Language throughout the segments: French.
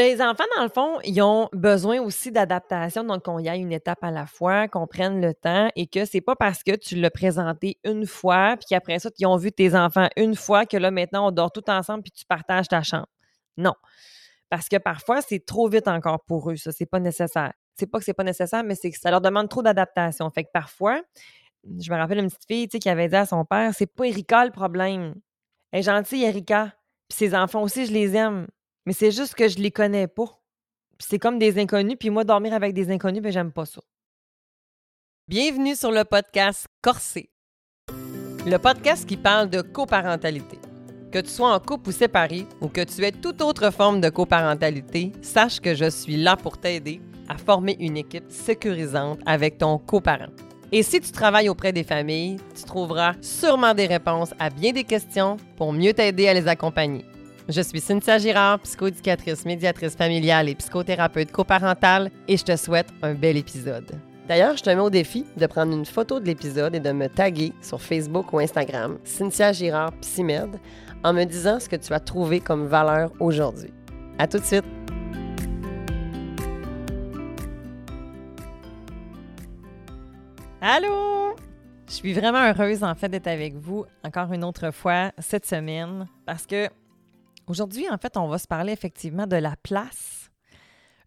Les enfants, dans le fond, ils ont besoin aussi d'adaptation, donc qu'on y aille une étape à la fois, qu'on prenne le temps et que c'est pas parce que tu l'as présenté une fois, puis qu'après ça, ils ont vu tes enfants une fois que là, maintenant, on dort tout ensemble puis tu partages ta chambre. Non. Parce que parfois, c'est trop vite encore pour eux, ça, c'est pas nécessaire. C'est pas que c'est pas nécessaire, mais c'est que ça leur demande trop d'adaptation. Fait que parfois, je me rappelle une petite fille, qui avait dit à son père, c'est pas Erika le problème. Elle est gentille, Erika. Puis ses enfants aussi, je les aime. Mais c'est juste que je les connais pas. C'est comme des inconnus, puis moi, dormir avec des inconnus, ben j'aime pas ça. Bienvenue sur le podcast Corsé. Le podcast qui parle de coparentalité. Que tu sois en couple ou séparé, ou que tu aies toute autre forme de coparentalité, sache que je suis là pour t'aider à former une équipe sécurisante avec ton coparent. Et si tu travailles auprès des familles, tu trouveras sûrement des réponses à bien des questions pour mieux t'aider à les accompagner. Je suis Cynthia Girard, psychoéducatrice, médiatrice familiale et psychothérapeute coparentale et je te souhaite un bel épisode. D'ailleurs, je te mets au défi de prendre une photo de l'épisode et de me taguer sur Facebook ou Instagram, Cynthia Girard Psymed, en me disant ce que tu as trouvé comme valeur aujourd'hui. À tout de suite! Allô! Je suis vraiment heureuse en fait d'être avec vous encore une autre fois cette semaine parce que aujourd'hui en fait on va se parler effectivement de la place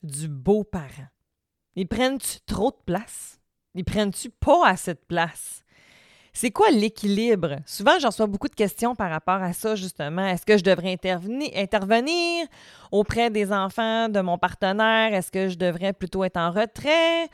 du beau-parent. Ils prennent-tu trop de place? Ils prennent-tu pas assez de place? C'est quoi l'équilibre? Souvent, j'en reçois beaucoup de questions par rapport à ça, justement. Est-ce que je devrais intervenir auprès des enfants de mon partenaire? Est-ce que je devrais plutôt être en retrait?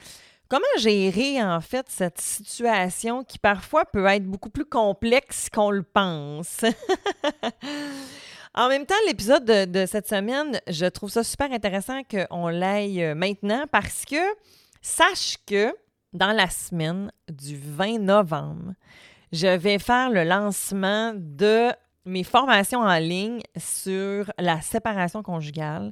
Comment gérer en fait cette situation qui parfois peut être beaucoup plus complexe qu'on le pense? en même temps, l'épisode de, cette semaine, je trouve ça super intéressant qu'on l'aille euh, maintenant parce que sache que dans la semaine du 20 novembre, je vais faire le lancement de mes formations en ligne sur la séparation conjugale.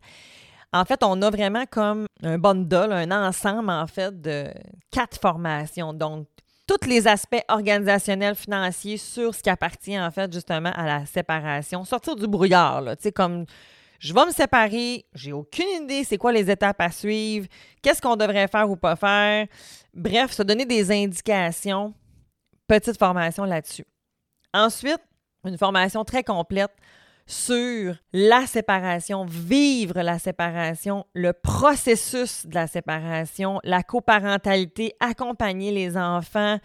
En fait, on a vraiment comme un bundle, un ensemble, en fait, de quatre formations. Donc, tous les aspects organisationnels, financiers sur ce qui appartient, en fait, justement, à la séparation. Sortir du brouillard. Tu sais, comme je vais me séparer, j'ai aucune idée c'est quoi les étapes à suivre, qu'est-ce qu'on devrait faire ou pas faire. Bref, se donner des indications. Petite formation là-dessus. Ensuite, une formation très complète sur la séparation, vivre la séparation, le processus de la séparation, la coparentalité, accompagner les enfants.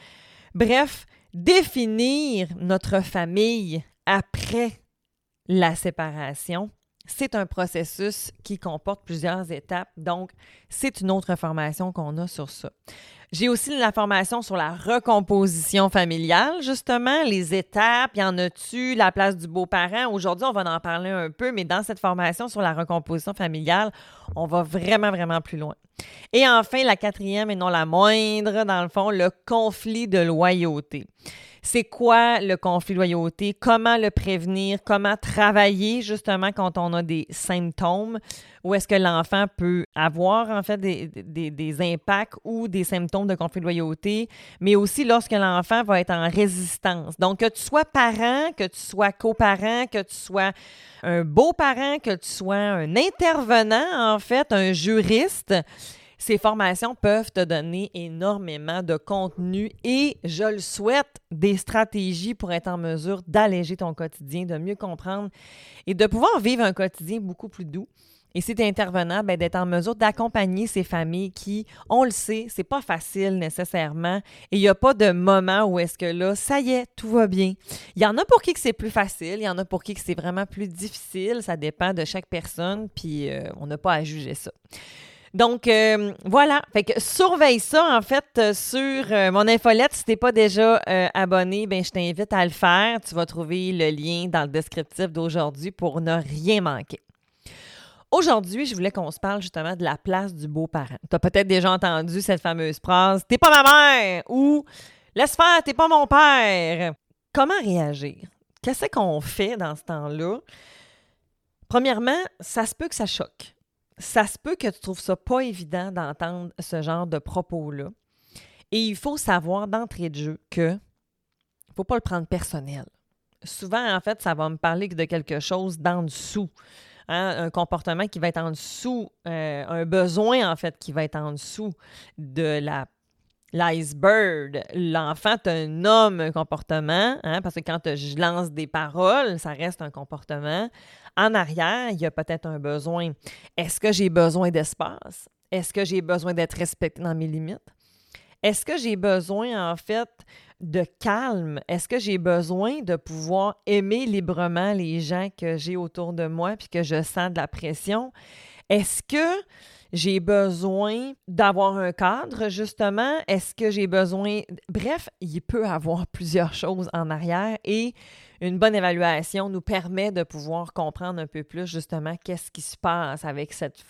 Bref, définir notre famille après la séparation. C'est un processus qui comporte plusieurs étapes, donc c'est une autre formation qu'on a sur ça. J'ai aussi la formation sur la recomposition familiale, justement, les étapes, y en a-tu, la place du beau-parent? Aujourd'hui, on va en parler un peu, mais dans cette formation sur la recomposition familiale, on va vraiment, vraiment plus loin. Et enfin, la quatrième et non la moindre, dans le fond, le conflit de loyauté c'est quoi le conflit de loyauté, comment le prévenir, comment travailler justement quand on a des symptômes, où est-ce que l'enfant peut avoir en fait des, des, impacts ou des symptômes de conflit de loyauté, mais aussi lorsque l'enfant va être en résistance? Donc, que tu sois parent, que tu sois coparent, que tu sois un beau-parent, que tu sois un intervenant, en fait, un juriste, ces formations peuvent te donner énormément de contenu et, je le souhaite, des stratégies pour être en mesure d'alléger ton quotidien, de mieux comprendre et de pouvoir vivre un quotidien beaucoup plus doux. Et si tu es intervenant, ben, d'être en mesure d'accompagner ces familles qui, on le sait, c'est pas facile nécessairement. Et il n'y a pas de moment où est-ce que là, ça y est, tout va bien. Il y en a pour qui que c'est plus facile, il y en a pour qui que c'est vraiment plus difficile. Ça dépend de chaque personne, puis euh, on n'a pas à juger ça. Donc, euh, voilà. Fait que surveille ça, en fait, euh, sur euh, mon infolette. Si t'es pas déjà abonné, ben je t'invite à le faire. Tu vas trouver le lien dans le descriptif d'aujourd'hui pour ne rien manquer. Aujourd'hui, je voulais qu'on se parle justement de la place du beau-parent. Tu as peut-être déjà entendu cette fameuse phrase T'es pas ma mère ou Laisse faire, t'es pas mon père. Comment réagir? Qu'est-ce qu'on fait dans ce temps-là? Premièrement, ça se peut que ça choque ça se peut que tu trouves ça pas évident d'entendre ce genre de propos-là. Et il faut savoir d'entrée de jeu que faut pas le prendre personnel. Souvent, en fait, ça va me parler de quelque chose d'en dessous. hein, un comportement qui va être en dessous, euh, un besoin en fait qui va être en dessous de la l'iceberg. L'enfant te nomme un comportement, hein, parce que quand je lance des paroles, ça reste un comportement. En arrière, il y a peut-être un besoin. Est-ce que j'ai besoin d'espace? Est-ce que j'ai besoin d'être respecté dans mes limites? Est-ce que j'ai besoin, en fait, de calme? Est-ce que j'ai besoin de pouvoir aimer librement les gens que j'ai autour de moi puis que je sens de la pression? Est-ce que j'ai besoin d'avoir un cadre, justement? Est-ce que j'ai besoin... Bref, il peut avoir plusieurs choses en arrière et une bonne évaluation nous permet de pouvoir comprendre un peu plus, justement, qu'est-ce qui se passe avec cette,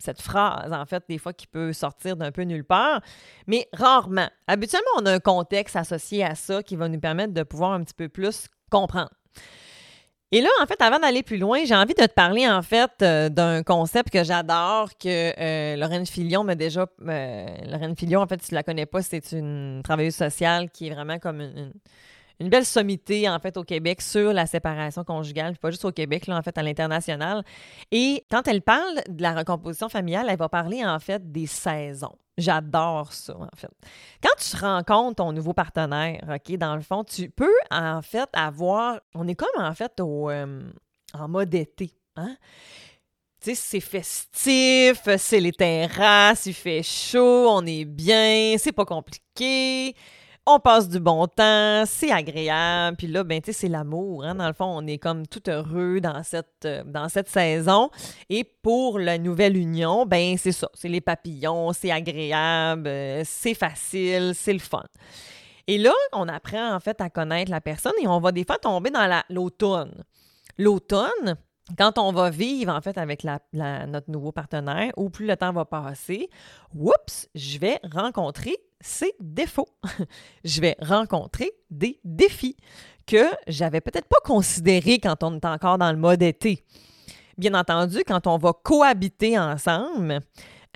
cette phrase, en fait, des fois, qui peut sortir d'un peu nulle part, mais rarement. Habituellement, on a un contexte associé à ça qui va nous permettre de pouvoir un petit peu plus comprendre. Et là, en fait, avant d'aller plus loin, j'ai envie de te parler, en fait, euh, d'un concept que j'adore, que euh, Lorraine Filion m'a déjà... Euh, Lorraine Filion, en fait, si tu la connais pas, c'est une travailleuse sociale qui est vraiment comme une, une, belle sommité, en fait, au Québec sur la séparation conjugale, pas juste au Québec, là, en fait, à l'international. Et quand elle parle de la recomposition familiale, elle va parler, en fait, des saisons. J'adore ça, en fait. Quand tu rencontres ton nouveau partenaire, OK, dans le fond, tu peux, en fait, avoir. On est comme, en fait, au, euh, en mode été. Hein? C'est festif, c'est les terrasses, il fait chaud, on est bien, c'est pas compliqué on passe du bon temps, c'est agréable. Puis là, ben, c'est l'amour. Hein? Dans le fond, on est comme tout heureux dans cette, euh, dans cette saison. Et pour la nouvelle union, ben, c'est ça. C'est les papillons, c'est agréable, euh, c'est facile, c'est le fun. Et là, on apprend en fait à connaître la personne et on va des fois tomber dans l'automne. L'automne, quand on va vivre en fait avec notre nouveau partenaire, ou plus le temps va passer, oups, je vais rencontrer ses défauts. je vais rencontrer des défis que j'avais peut-être pas considérés quand on est encore dans le mode été. Bien entendu, quand on va cohabiter ensemble,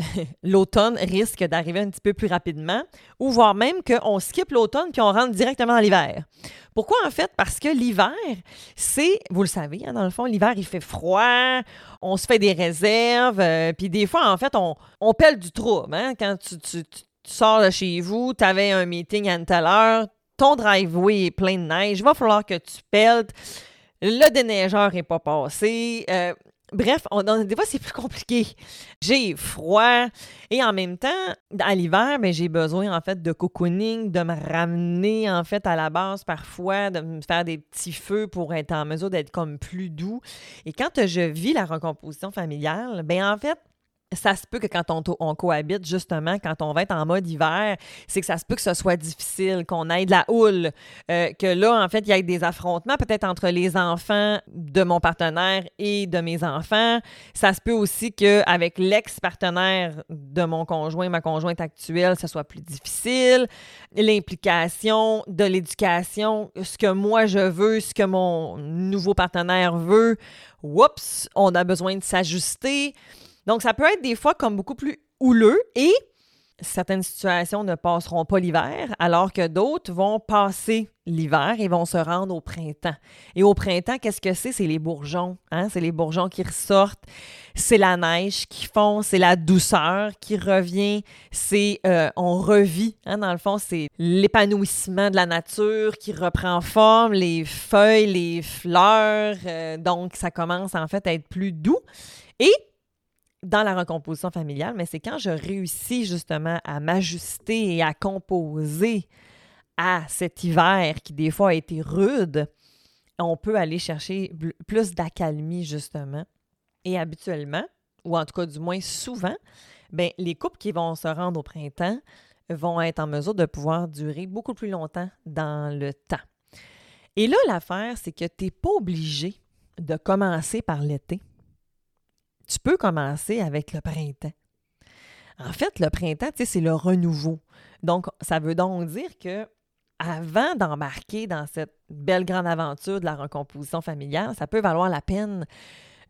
l'automne risque d'arriver un petit peu plus rapidement, ou voire même qu'on skip l'automne puis on rentre directement dans l'hiver. Pourquoi en fait? Parce que l'hiver, c'est, vous le savez, hein, dans le fond, l'hiver, il fait froid, on se fait des réserves, euh, puis des fois, en fait, on, on pèle du trouble. Hein? Quand tu, tu, sors de chez vous, tu avais un meeting à une telle heure, ton driveway est plein de neige, il va falloir que tu pelles, le déneigeur n'est pas passé. Euh, Bref, on, des fois, c'est plus compliqué. J'ai froid et en même temps, à l'hiver, ben, j'ai besoin en fait de cocooning, de me ramener en fait à la base parfois, de me faire des petits feux pour être en mesure d'être comme plus doux. Et quand je vis la recomposition familiale, ben en fait, ça se peut que quand on, cohabite, justement, quand on va être en mode hiver, c'est que ça se peut que ce soit difficile, qu'on ait de la houle, euh, que là, en fait, il y ait des affrontements peut-être entre les enfants de mon partenaire et de mes enfants. Ça se peut aussi qu'avec l'ex-partenaire de mon conjoint, ma conjointe actuelle, ce soit plus difficile. L'implication de l'éducation, ce que moi je veux, ce que mon nouveau partenaire veut, oups, on a besoin de s'ajuster. Donc, ça peut être des fois comme beaucoup plus houleux et certaines situations ne passeront pas l'hiver, alors que d'autres vont passer l'hiver et vont se rendre au printemps. Et au printemps, qu'est-ce que c'est? C'est les bourgeons. Hein? C'est les bourgeons qui ressortent. C'est la neige qui fond. C'est la douceur qui revient. C'est euh, on revit. Hein? Dans le fond, c'est l'épanouissement de la nature qui reprend forme, les feuilles, les fleurs. Euh, donc, ça commence en fait à être plus doux. Et dans la recomposition familiale, mais c'est quand je réussis justement à m'ajuster et à composer à cet hiver qui des fois a été rude, on peut aller chercher plus d'accalmie justement. Et habituellement, ou en tout cas du moins souvent, ben, les couples qui vont se rendre au printemps vont être en mesure de pouvoir durer beaucoup plus longtemps dans le temps. Et là, l'affaire, c'est que tu n'es pas obligé de commencer par l'été tu peux commencer avec le printemps. En fait, le printemps, c'est le renouveau. Donc, ça veut donc dire que avant d'embarquer dans cette belle grande aventure de la recomposition familiale, ça peut valoir la peine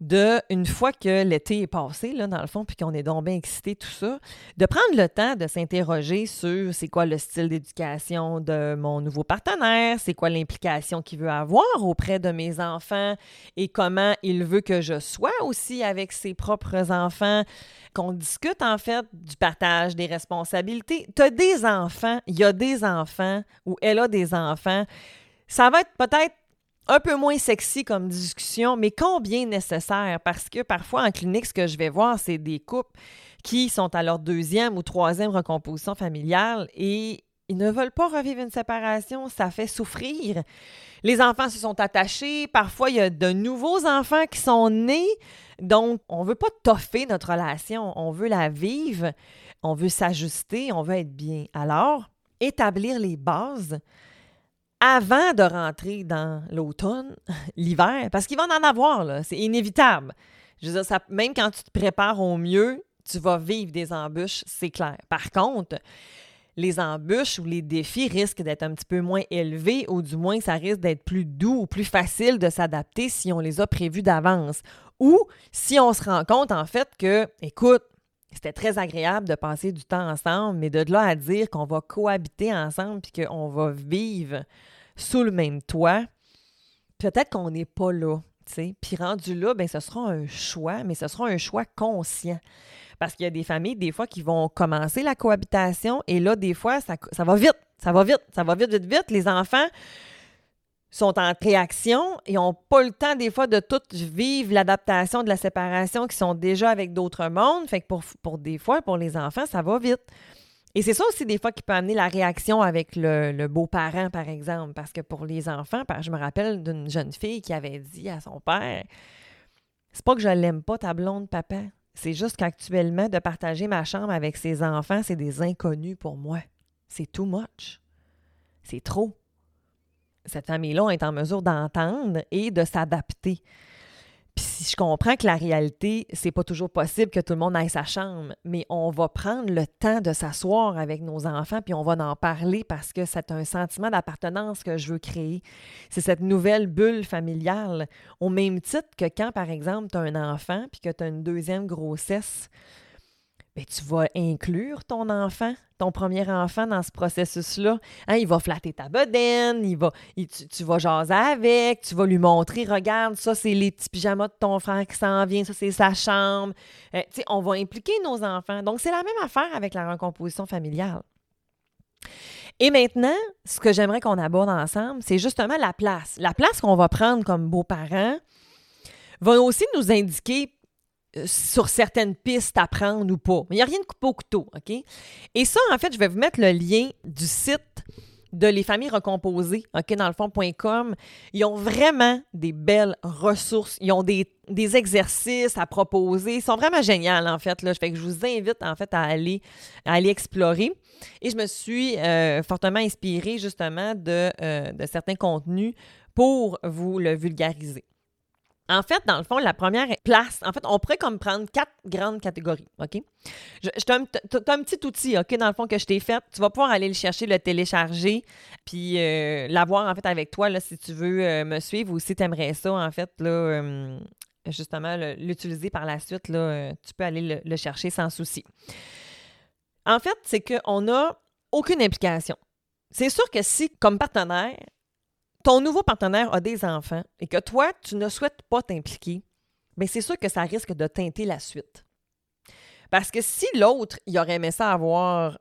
de, une fois que l'été est passé, là, dans le fond, puis qu'on est donc bien excité, tout ça, de prendre le temps de s'interroger sur c'est quoi le style d'éducation de mon nouveau partenaire, c'est quoi l'implication qu'il veut avoir auprès de mes enfants et comment il veut que je sois aussi avec ses propres enfants, qu'on discute en fait du partage des responsabilités. Tu as des enfants, il y a des enfants ou elle a des enfants. Ça va être peut-être un peu moins sexy comme discussion, mais combien nécessaire? Parce que parfois, en clinique, ce que je vais voir, c'est des couples qui sont à leur deuxième ou troisième recomposition familiale et ils ne veulent pas revivre une séparation, ça fait souffrir. Les enfants se sont attachés, parfois il y a de nouveaux enfants qui sont nés, donc on ne veut pas toffer notre relation, on veut la vivre, on veut s'ajuster, on veut être bien. Alors, établir les bases, avant de rentrer dans l'automne, l'hiver, parce qu'il va en avoir, c'est inévitable. Même quand tu te prépares au mieux, tu vas vivre des embûches, c'est clair. Par contre, les embûches ou les défis risquent d'être un petit peu moins élevés ou du moins ça risque d'être plus doux ou plus facile de s'adapter si on les a prévus d'avance. Ou si on se rend compte en fait que, écoute, c'était très agréable de passer du temps ensemble, mais de là à dire qu'on va cohabiter ensemble puis qu'on va vivre sous le même toit, peut-être qu'on n'est pas là. Puis rendu là, ben, ce sera un choix, mais ce sera un choix conscient. Parce qu'il y a des familles, des fois, qui vont commencer la cohabitation et là, des fois, ça, ça va vite, ça va vite, ça va vite, vite, vite. Les enfants sont en réaction et n'ont pas le temps des fois de tout vivre l'adaptation de la séparation qui sont déjà avec d'autres mondes. Fait que pour, pour des fois, pour les enfants, ça va vite. Et c'est ça aussi des fois qui peut amener la réaction avec le, beau-parent, par exemple, parce que pour les enfants, je me rappelle d'une jeune fille qui avait dit à son père C'est pas que je l'aime pas, ta blonde, papa. C'est juste qu'actuellement, de partager ma chambre avec ses enfants, c'est des inconnus pour moi. C'est too much. C'est trop. Cette famille-là est en mesure d'entendre et de s'adapter. Puis je comprends que la réalité, c'est pas toujours possible que tout le monde aille sa chambre, mais on va prendre le temps de s'asseoir avec nos enfants puis on va en parler parce que c'est un sentiment d'appartenance que je veux créer. C'est cette nouvelle bulle familiale. Au même titre que quand, par exemple, tu as un enfant puis que tu as une deuxième grossesse, bien, tu vas inclure ton enfant, ton premier enfant dans ce processus-là. Hein, il va flatter ta bedaine, il va, tu, vas jaser avec, tu vas lui montrer, regarde, ça, c'est les petits pyjamas de ton frère qui s'en vient, ça, c'est sa chambre. Euh, on va impliquer nos enfants. Donc, c'est la même affaire avec la recomposition familiale. Et maintenant, ce que j'aimerais qu'on aborde ensemble, c'est justement la place. La place qu'on va prendre comme beaux-parents va aussi nous indiquer sur certaines pistes à prendre ou pas. Il n'y a rien de coupé au couteau, OK? Et ça, en fait, je vais vous mettre le lien du site de Les Familles Recomposées, OK, dans le fond.com. Ils ont vraiment des belles ressources. Ils ont des, exercices à proposer. Ils sont vraiment géniaux, en fait. Là. Que je vous invite, en fait, à aller, à aller explorer. Et je me suis euh, fortement inspirée, justement, de, euh, de certains contenus pour vous le vulgariser. En fait, dans le fond, la première place, en fait, on pourrait comme prendre quatre grandes catégories, OK? Je, tu as, un petit outil, OK, dans le fond, que je t'ai fait. Tu vas pouvoir aller le chercher, le télécharger, puis euh, l'avoir, en fait, avec toi, là, si tu veux euh, me suivre ou si tu aimerais ça, en fait, là, euh, justement, l'utiliser par la suite, là, tu peux aller le, le chercher sans souci. En fait, c'est qu'on n'a aucune implication. C'est sûr que si, comme partenaire, ton nouveau partenaire a des enfants et que toi, tu ne souhaites pas t'impliquer, bien, c'est sûr que ça risque de teinter la suite. Parce que si l'autre, il aurait aimé ça avoir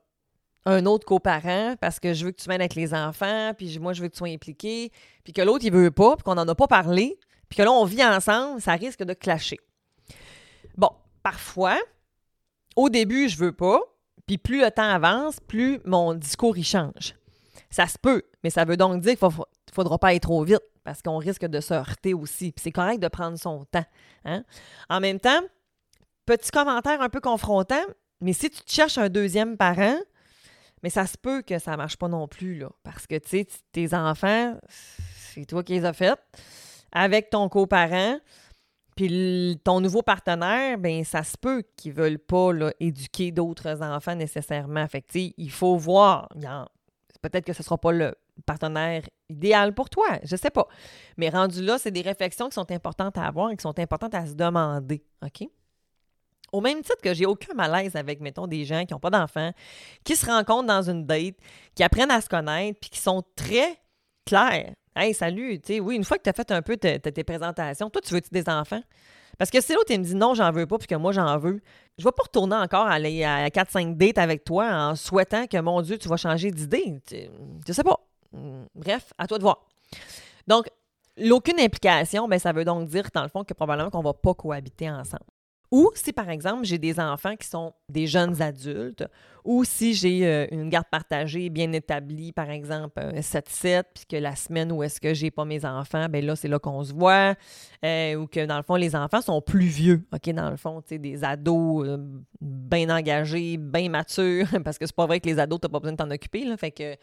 un autre coparent parce que je veux que tu m'aides avec les enfants, puis moi, je veux que tu sois impliqué, puis que l'autre, il veut pas, puis qu'on n'en a pas parlé, puis que là, on vit ensemble, ça risque de clasher. Bon, parfois, au début, je veux pas, puis plus le temps avance, plus mon discours, il change. Ça se peut, mais ça veut donc dire qu'il faut, ne faudra pas aller trop vite parce qu'on risque de se heurter aussi. Puis c'est correct de prendre son temps. Hein. En même temps, petit commentaire un peu confrontant, mais si tu te cherches un deuxième parent, mais ça se peut que ça ne marche pas non plus, là. Parce que, tu sais, tes enfants, c'est toi qui les as faits, avec ton coparent, puis ton nouveau partenaire, ben ça se peut qu'ils ne veulent pas éduquer d'autres enfants nécessairement. Fait il faut voir. Peut-être que ce ne sera pas le, partenaire idéal pour toi. Je sais pas. Mais rendu là, c'est des réflexions qui sont importantes à avoir et qui sont importantes à se demander. OK? Au même titre que j'ai aucun malaise avec, mettons, des gens qui n'ont pas d'enfants, qui se rencontrent dans une date, qui apprennent à se connaître, puis qui sont très clairs. Hey, salut, tu sais, oui, une fois que tu as fait un peu tes présentations, toi, tu veux-tu des enfants? Parce que si l'autre, il me dit non, j'en veux pas, puis que moi, j'en veux, je vais pas retourner encore aller à 4-5 dates avec toi en souhaitant que, mon Dieu, tu vas changer d'idée. Je sais pas. Bref, à toi de voir. Donc, l'aucune implication, ben, ça veut donc dire, dans le fond, que probablement qu'on va pas cohabiter ensemble. Ou si, par exemple, j'ai des enfants qui sont des jeunes adultes, ou si j'ai euh, une garde partagée bien établie, par exemple, un 7-7, puis que la semaine où est-ce que j'ai pas mes enfants, ben là, c'est là qu'on se voit, euh, ou que, dans le fond, les enfants sont plus vieux, OK, dans le fond, tu sais, des ados euh, bien engagés, bien matures, parce que c'est pas vrai que les ados, t'as pas besoin de t'en occuper, là, fait que...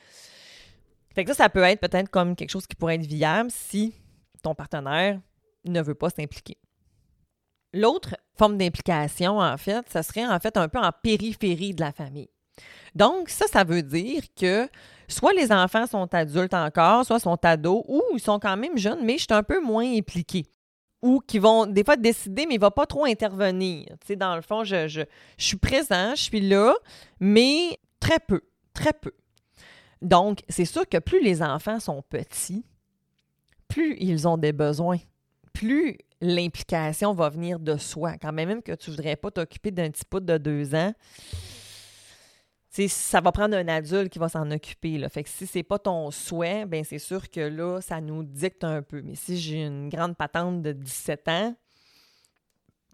Fait que ça, ça peut être peut-être comme quelque chose qui pourrait être viable si ton partenaire ne veut pas s'impliquer. L'autre forme d'implication, en fait, ça serait en fait un peu en périphérie de la famille. Donc, ça, ça veut dire que soit les enfants sont adultes encore, soit sont ados, ou ils sont quand même jeunes, mais je suis un peu moins impliquée. Ou qui vont des fois décider, mais ils ne vont pas trop intervenir. Tu sais, dans le fond, je, je, je suis présent, je suis là, mais très peu, très peu. Donc, c'est sûr que plus les enfants sont petits, plus ils ont des besoins, plus l'implication va venir de soi. Quand même, même que tu ne voudrais pas t'occuper d'un petit pote de deux ans, ça va prendre un adulte qui va s'en occuper. Là. Fait que si c'est pas ton souhait, ben c'est sûr que là, ça nous dicte un peu. Mais si j'ai une grande patente de 17 ans,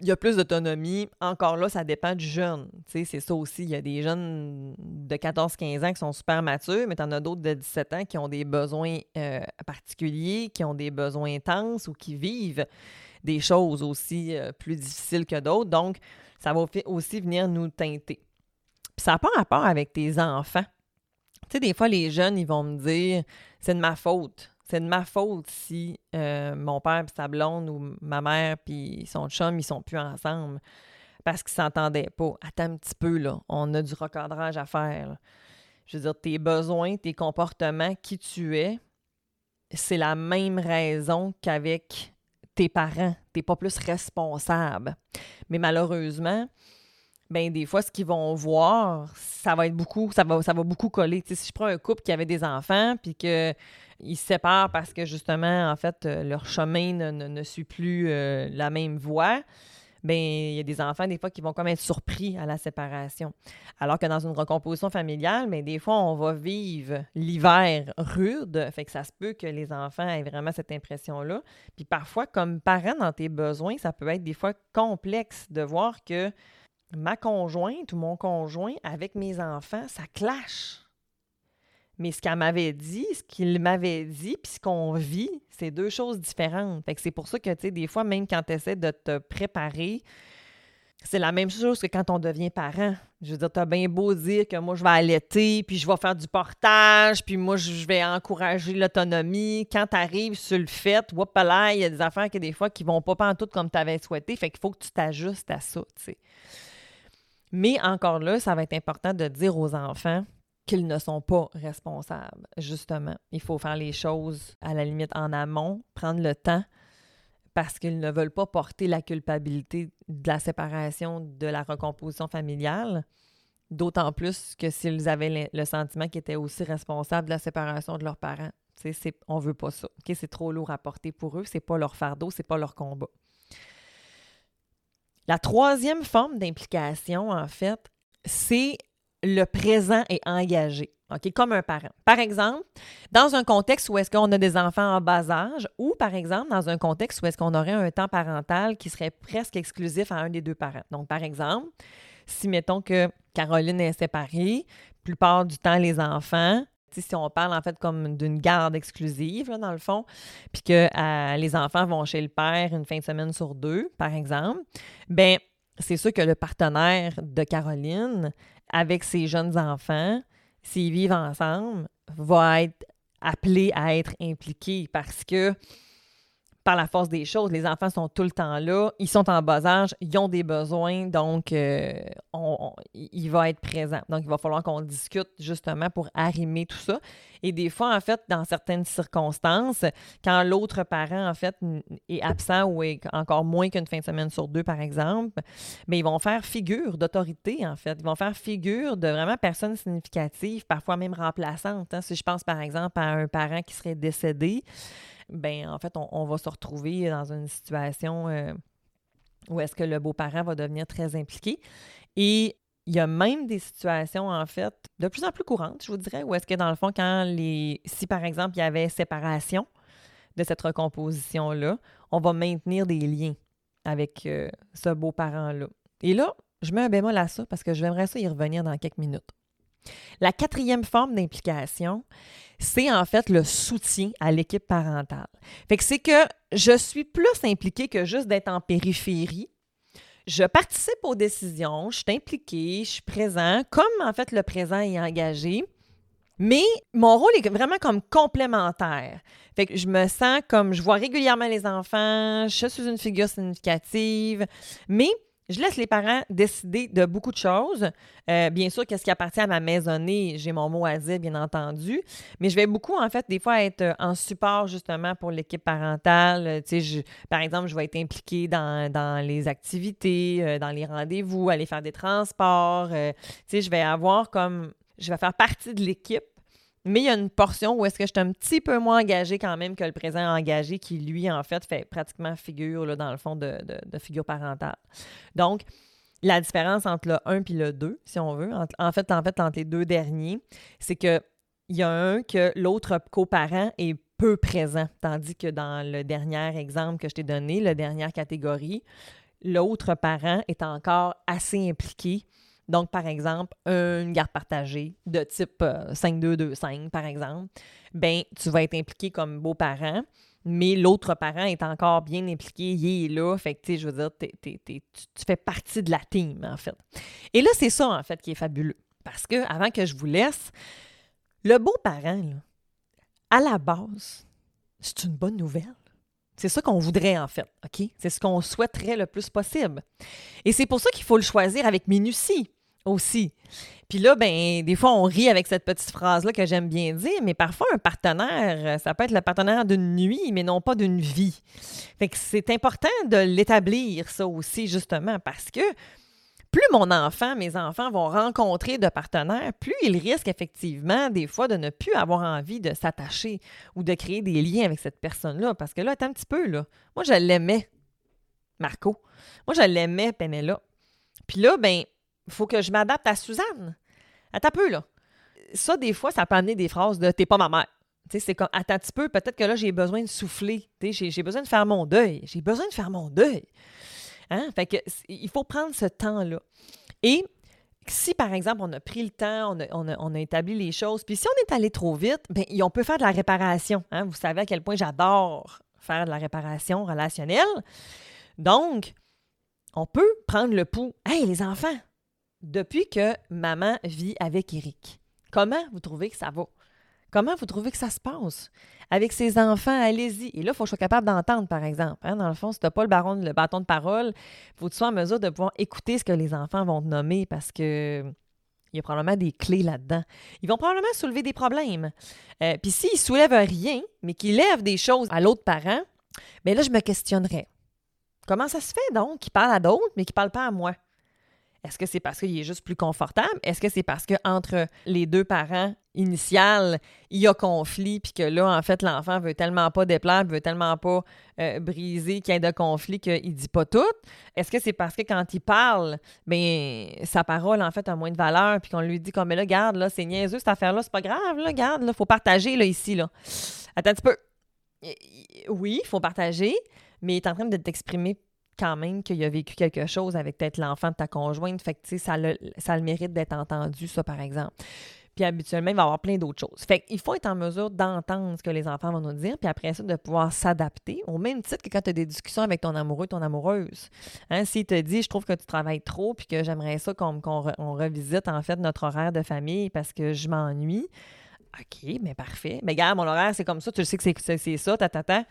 il y a plus d'autonomie. Encore là, ça dépend du jeune. C'est ça aussi. Il y a des jeunes de 14-15 ans qui sont super matures, mais tu en as d'autres de 17 ans qui ont des besoins euh, particuliers, qui ont des besoins intenses ou qui vivent des choses aussi euh, plus difficiles que d'autres. Donc, ça va aussi venir nous teinter. Puis ça n'a pas rapport avec tes enfants. Tu sais, des fois, les jeunes, ils vont me dire c'est de ma faute c'est de ma faute si euh, mon père et sa blonde ou ma mère puis son chum, ils sont plus ensemble parce qu'ils s'entendaient pas. Attends un petit peu, là. On a du recadrage à faire. Je veux dire, tes besoins, tes comportements, qui tu es, c'est la même raison qu'avec tes parents. Tu n'es pas plus responsable. Mais malheureusement, ben des fois, ce qu'ils vont voir, ça va être beaucoup, ça va, ça va beaucoup coller. si je prends un couple qui avait des enfants, puis qu'ils se séparent parce que justement, en fait, euh, leur chemin ne, suit plus euh, la même voie, ben il y a des enfants, des fois, qui vont comme être surpris à la séparation. Alors que dans une recomposition familiale, ben, des fois, on va vivre l'hiver rude, fait que ça se peut que les enfants aient vraiment cette impression-là. Puis parfois, comme parent dans tes besoins, ça peut être des fois complexe de voir que ma conjointe ou mon conjoint avec mes enfants, ça clash. Mais ce qu'elle m'avait dit, ce qu'il m'avait dit, puis ce qu'on vit, c'est deux choses différentes. Fait c'est pour ça que, tu sais, des fois, même quand tu essaies de te préparer, c'est la même chose que quand on devient parent. Je veux dire, t'as bien beau dire que moi, je vais allaiter, puis je vais faire du portage, puis moi, je vais encourager l'autonomie. Quand tu arrives sur le fait, il y a des affaires que des fois qui vont pas en tout comme tu avais souhaité. Fait qu'il faut que tu t'ajustes à ça, tu sais. Mais encore là, ça va être important de dire aux enfants qu'ils ne sont pas responsables, justement. Il faut faire les choses à la limite en amont, prendre le temps parce qu'ils ne veulent pas porter la culpabilité de la séparation, de la recomposition familiale. D'autant plus que s'ils avaient le, sentiment qu'ils étaient aussi responsables de la séparation de leurs parents. C'est, on veut pas ça. C'est trop lourd à porter pour eux. C'est pas leur fardeau, c'est pas leur combat. La troisième forme d'implication, en fait, c'est le présent et engagé, OK, comme un parent. Par exemple, dans un contexte où est-ce qu'on a des enfants en bas âge ou, par exemple, dans un contexte où est-ce qu'on aurait un temps parental qui serait presque exclusif à un des deux parents. Donc, par exemple, si, mettons que Caroline est séparée, plupart du temps, les enfants si on parle en fait comme d'une garde exclusive, dans le fond, puis que euh, les enfants vont chez le père une fin de semaine sur deux, par exemple, ben c'est sûr que le partenaire de Caroline, avec ses jeunes enfants, s'ils vivent ensemble, va être appelé à être impliqué parce que par la force des choses, les enfants sont tout le temps là, ils sont en bas âge, ils ont des besoins, donc euh, il va être présent. Donc, il va falloir qu'on discute justement pour arrimer tout ça. Et des fois, en fait, dans certaines circonstances, quand l'autre parent, en fait, est absent ou est encore moins qu'une fin de semaine sur deux, par exemple, mais ils vont faire figure d'autorité, en fait. Ils vont faire figure de vraiment personne significative, parfois même remplaçante. Hein. Si je pense, par exemple, à un parent qui serait décédé, ben en fait, on, va se retrouver dans une situation euh, où est-ce que le beau-parent va devenir très impliqué. Et il y a même des situations, en fait, de plus en plus courantes, je vous dirais, où est-ce que, dans le fond, quand les. Si, par exemple, il y avait séparation de cette recomposition-là, on va maintenir des liens avec euh, ce beau-parent-là. Et là, je mets un bémol à ça parce que j'aimerais ça y revenir dans quelques minutes. La quatrième forme d'implication, c'est en fait le soutien à l'équipe parentale. Fait que c'est que je suis plus impliquée que juste d'être en périphérie. Je participe aux décisions, je suis impliquée, je suis présent, comme en fait le présent est engagé. Mais mon rôle est vraiment comme complémentaire. Fait que je me sens comme je vois régulièrement les enfants, je suis une figure significative, mais je laisse les parents décider de beaucoup de choses. Euh, bien sûr, qu'est-ce qui appartient à ma maisonnée, j'ai mon mot à dire, bien entendu. Mais je vais beaucoup, en fait, des fois être euh, en support justement pour l'équipe parentale. Tu sais, par exemple, je vais être impliquée dans, les activités, euh, dans les rendez-vous, aller faire des transports. tu je vais avoir comme. Je vais faire partie de l'équipe mais il y a une portion où est-ce que je suis un petit peu moins engagée quand même que le présent engagé qui, lui, en fait, fait pratiquement figure, là, dans le fond, de, figure parentale. Donc, la différence entre le 1 et le 2, si on veut, en, fait, en fait, entre les deux derniers, c'est que il y a un que l'autre coparent est peu présent, tandis que dans le dernier exemple que je t'ai donné, la dernière catégorie, l'autre parent est encore assez impliqué donc, par exemple, une garde partagée de type 5-2-2-5, euh, par exemple, ben tu vas être impliqué comme beau-parent, mais l'autre parent est encore bien impliqué, il est là. Fait que, tu sais, je veux dire, tu, fais partie de la team, en fait. Et là, c'est ça, en fait, qui est fabuleux. Parce que, avant que je vous laisse, le beau-parent, à la base, c'est une bonne nouvelle. C'est ça qu'on voudrait, en fait, OK? C'est ce qu'on souhaiterait le plus possible. Et c'est pour ça qu'il faut le choisir avec minutie aussi. Puis là, ben, des fois, on rit avec cette petite phrase-là que j'aime bien dire, mais parfois, un partenaire, ça peut être le partenaire d'une nuit, mais non pas d'une vie. Fait que c'est important de l'établir, ça aussi, justement, parce que plus mon enfant, mes enfants vont rencontrer de partenaires, plus ils risquent effectivement des fois de ne plus avoir envie de s'attacher ou de créer des liens avec cette personne-là. Parce que là, attends un petit peu, là. Moi, je l'aimais, Marco. Moi, je l'aimais, Penella. Puis là, ben, il faut que je m'adapte à Suzanne. Attends un peu, là. Ça, des fois, ça peut amener des phrases de T'es pas ma mère. C'est comme Attends un petit peu, peut-être que là, j'ai besoin de souffler. J'ai besoin de faire mon deuil. J'ai besoin de faire mon deuil. Hein? Fait que, il faut prendre ce temps-là. Et si, par exemple, on a pris le temps, on a, établi les choses, puis si on est allé trop vite, bien, on peut faire de la réparation. Hein? Vous savez à quel point j'adore faire de la réparation relationnelle. Donc, on peut prendre le pouls. Hey, les enfants, depuis que maman vit avec Eric, comment vous trouvez que ça va? Comment vous trouvez que ça se passe? Avec ses enfants, allez-y. Et là, il faut que je sois capable d'entendre, par exemple. Hein. Dans le fond, si tu n'as pas le bâton de parole, il faut que tu sois en mesure de pouvoir écouter ce que les enfants vont te nommer parce que il y a probablement des clés là-dedans. Ils vont probablement soulever des problèmes. Euh, puis s'ils ne soulèvent rien, mais qu'ils lèvent des choses à l'autre parent, bien là, je me questionnerais. Comment ça se fait donc qu'il parle à d'autres, mais qu'il ne parle pas à moi? Est-ce que c'est parce qu'il est juste plus confortable? Est-ce que c'est parce que entre les deux parents initial, il y a conflit, puis que là, en fait, l'enfant veut tellement pas déplaire, veut tellement pas euh, briser qu'il y ait de conflit qu'il dit pas tout? Est-ce que c'est parce que quand il parle, bien, sa parole, en fait, a moins de valeur, puis qu'on lui dit comme, mais là, garde, là, c'est niaiseux, cette affaire-là, c'est pas grave, là, garde, là, faut partager, là, ici, là. Attends un petit peu. Oui, il faut partager, mais il est en train de t'exprimer quand même qu'il a vécu quelque chose avec peut-être l'enfant de ta conjointe. Fait que, tu sais, ça, ça a le mérite d'être entendu, ça, par exemple. Puis habituellement, il va y avoir plein d'autres choses. Fait qu'il faut être en mesure d'entendre ce que les enfants vont nous dire, puis après ça, de pouvoir s'adapter, au même titre que quand tu as des discussions avec ton amoureux, ton amoureuse. Hein, S'il te dit, je trouve que tu travailles trop, puis que j'aimerais ça qu'on revisite, en fait, notre horaire de famille parce que je m'ennuie. OK, mais parfait. Mais regarde, mon horaire, c'est comme ça, tu sais que c'est ça, ta, ta, ta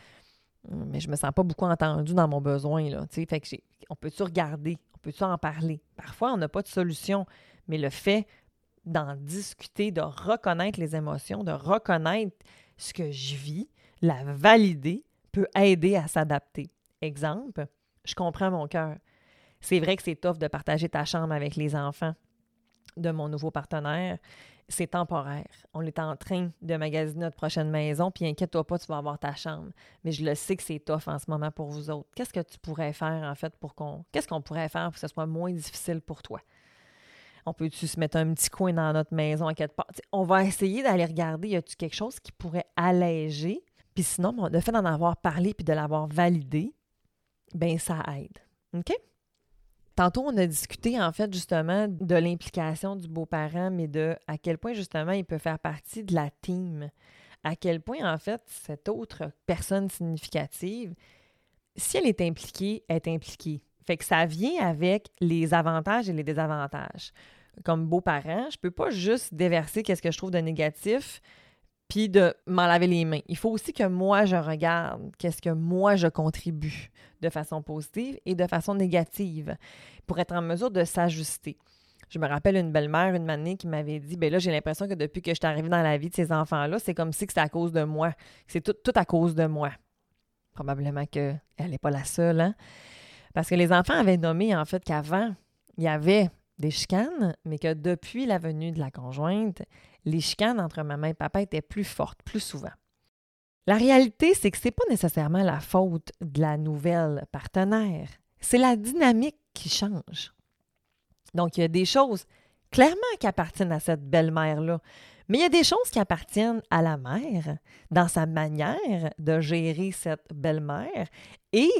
mais je me sens pas beaucoup entendue dans mon besoin. Là, fait que on peut-tu regarder? On peut-tu en parler? Parfois, on n'a pas de solution, mais le fait d'en discuter, de reconnaître les émotions, de reconnaître ce que je vis, la valider, peut aider à s'adapter. Exemple, je comprends mon cœur. C'est vrai que c'est tough de partager ta chambre avec les enfants de mon nouveau partenaire. C'est temporaire. On est en train de magasiner notre prochaine maison, puis inquiète-toi pas, tu vas avoir ta chambre. Mais je le sais que c'est tough en ce moment pour vous autres. Qu'est-ce que tu pourrais faire, en fait, pour qu'on. Qu'est-ce qu'on pourrait faire pour que ce soit moins difficile pour toi? On peut-tu se mettre un petit coin dans notre maison à quelque part? on va essayer d'aller regarder, y a-tu quelque chose qui pourrait alléger? Puis sinon, le fait d'en avoir parlé puis de l'avoir validé, ben ça aide. OK? Tantôt, on a discuté en fait justement de l'implication du beau-parent, mais de à quel point justement il peut faire partie de la team. À quel point en fait cette autre personne significative, si elle est impliquée, est impliquée. Fait que ça vient avec les avantages et les désavantages. Comme beau-parent, je peux pas juste déverser qu'est-ce que je trouve de négatif puis de m'en laver les mains. Il faut aussi que moi, je regarde qu'est-ce que moi, je contribue de façon positive et de façon négative pour être en mesure de s'ajuster. Je me rappelle une belle-mère, une année, qui m'avait dit ben là, j'ai l'impression que depuis que je suis arrivée dans la vie de ces enfants-là, c'est comme si c'est à cause de moi. C'est tout, tout, à cause de moi. Probablement qu'elle n'est pas la seule, hein? Parce que les enfants avaient nommé, en fait, qu'avant, il y avait des chicanes, mais que depuis la venue de la conjointe, les chicanes entre maman et papa étaient plus fortes, plus souvent. La réalité, c'est que ce n'est pas nécessairement la faute de la nouvelle partenaire. C'est la dynamique qui change. Donc, il y a des choses clairement qui appartiennent à cette belle-mère-là, mais il y a des choses qui appartiennent à la mère dans sa manière de gérer cette belle-mère et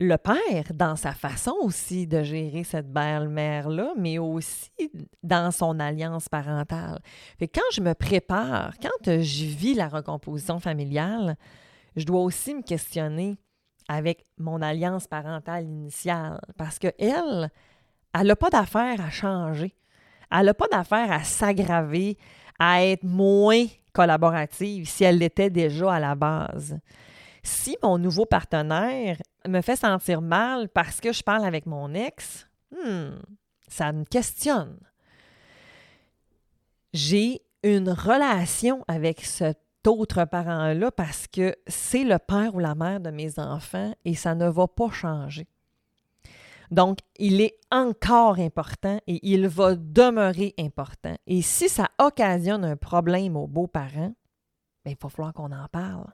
le père dans sa façon aussi de gérer cette belle-mère-là, mais aussi dans son alliance parentale. Fait quand je me prépare, quand je vis la recomposition familiale, je dois aussi me questionner avec mon alliance parentale initiale parce qu'elle, elle n'a pas d'affaire à changer. Elle n'a pas d'affaire à s'aggraver, à être moins collaborative si elle l'était déjà à la base. Si mon nouveau partenaire me fait sentir mal parce que je parle avec mon ex, hmm, ça me questionne. J'ai une relation avec cet autre parent-là parce que c'est le père ou la mère de mes enfants et ça ne va pas changer. Donc, il est encore important et il va demeurer important. Et si ça occasionne un problème aux beaux-parents, ben, il va falloir qu'on en parle.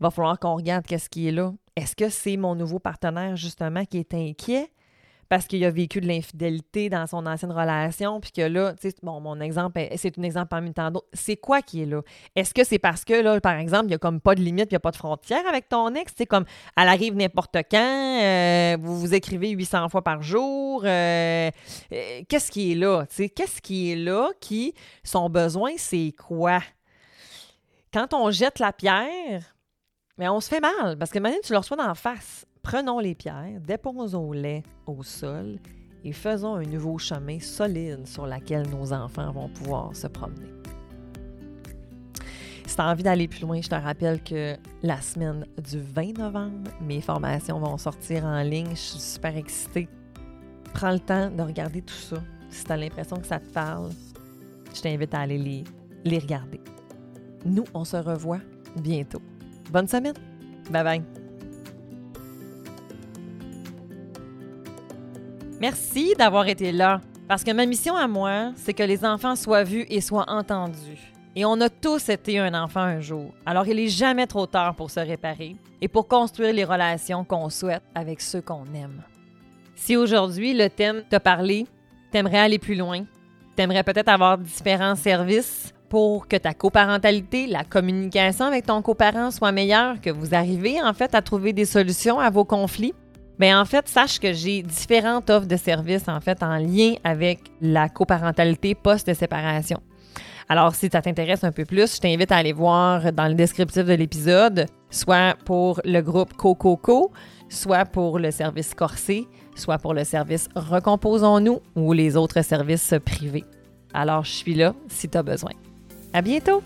Il va falloir qu'on regarde qu'est-ce qui est là. Est-ce que c'est mon nouveau partenaire, justement, qui est inquiet parce qu'il a vécu de l'infidélité dans son ancienne relation, puis que là, tu bon, mon exemple, c'est un exemple parmi tant d'autres. C'est quoi qui est là? Est-ce que c'est parce que, là, par exemple, il n'y a comme pas de limite, il n'y a pas de frontière avec ton ex? C'est comme, elle arrive n'importe quand, euh, vous vous écrivez 800 fois par jour. Euh, euh, qu'est-ce qui est là? Tu sais, qu'est-ce qui est là qui, son besoin, c'est quoi? Quand on jette la pierre, mais on se fait mal parce que maintenant, tu le reçois d'en face. Prenons les pierres, déposons-les au sol et faisons un nouveau chemin solide sur lequel nos enfants vont pouvoir se promener. Si tu as envie d'aller plus loin, je te rappelle que la semaine du 20 novembre, mes formations vont sortir en ligne. Je suis super excitée. Prends le temps de regarder tout ça. Si tu as l'impression que ça te parle, je t'invite à aller les, les regarder. Nous, on se revoit bientôt. Bonne semaine. Bye bye. Merci d'avoir été là. Parce que ma mission à moi, c'est que les enfants soient vus et soient entendus. Et on a tous été un enfant un jour. Alors il n'est jamais trop tard pour se réparer et pour construire les relations qu'on souhaite avec ceux qu'on aime. Si aujourd'hui le thème t'a parlé, t'aimerais aller plus loin, t'aimerais peut-être avoir différents services pour que ta coparentalité, la communication avec ton coparent soit meilleure, que vous arrivez en fait à trouver des solutions à vos conflits, bien en fait, sache que j'ai différentes offres de services en fait en lien avec la coparentalité post-séparation. Alors, si ça t'intéresse un peu plus, je t'invite à aller voir dans le descriptif de l'épisode, soit pour le groupe CoCoCo, soit pour le service Corsé, soit pour le service Recomposons-nous ou les autres services privés. Alors, je suis là si tu as besoin. À bientôt!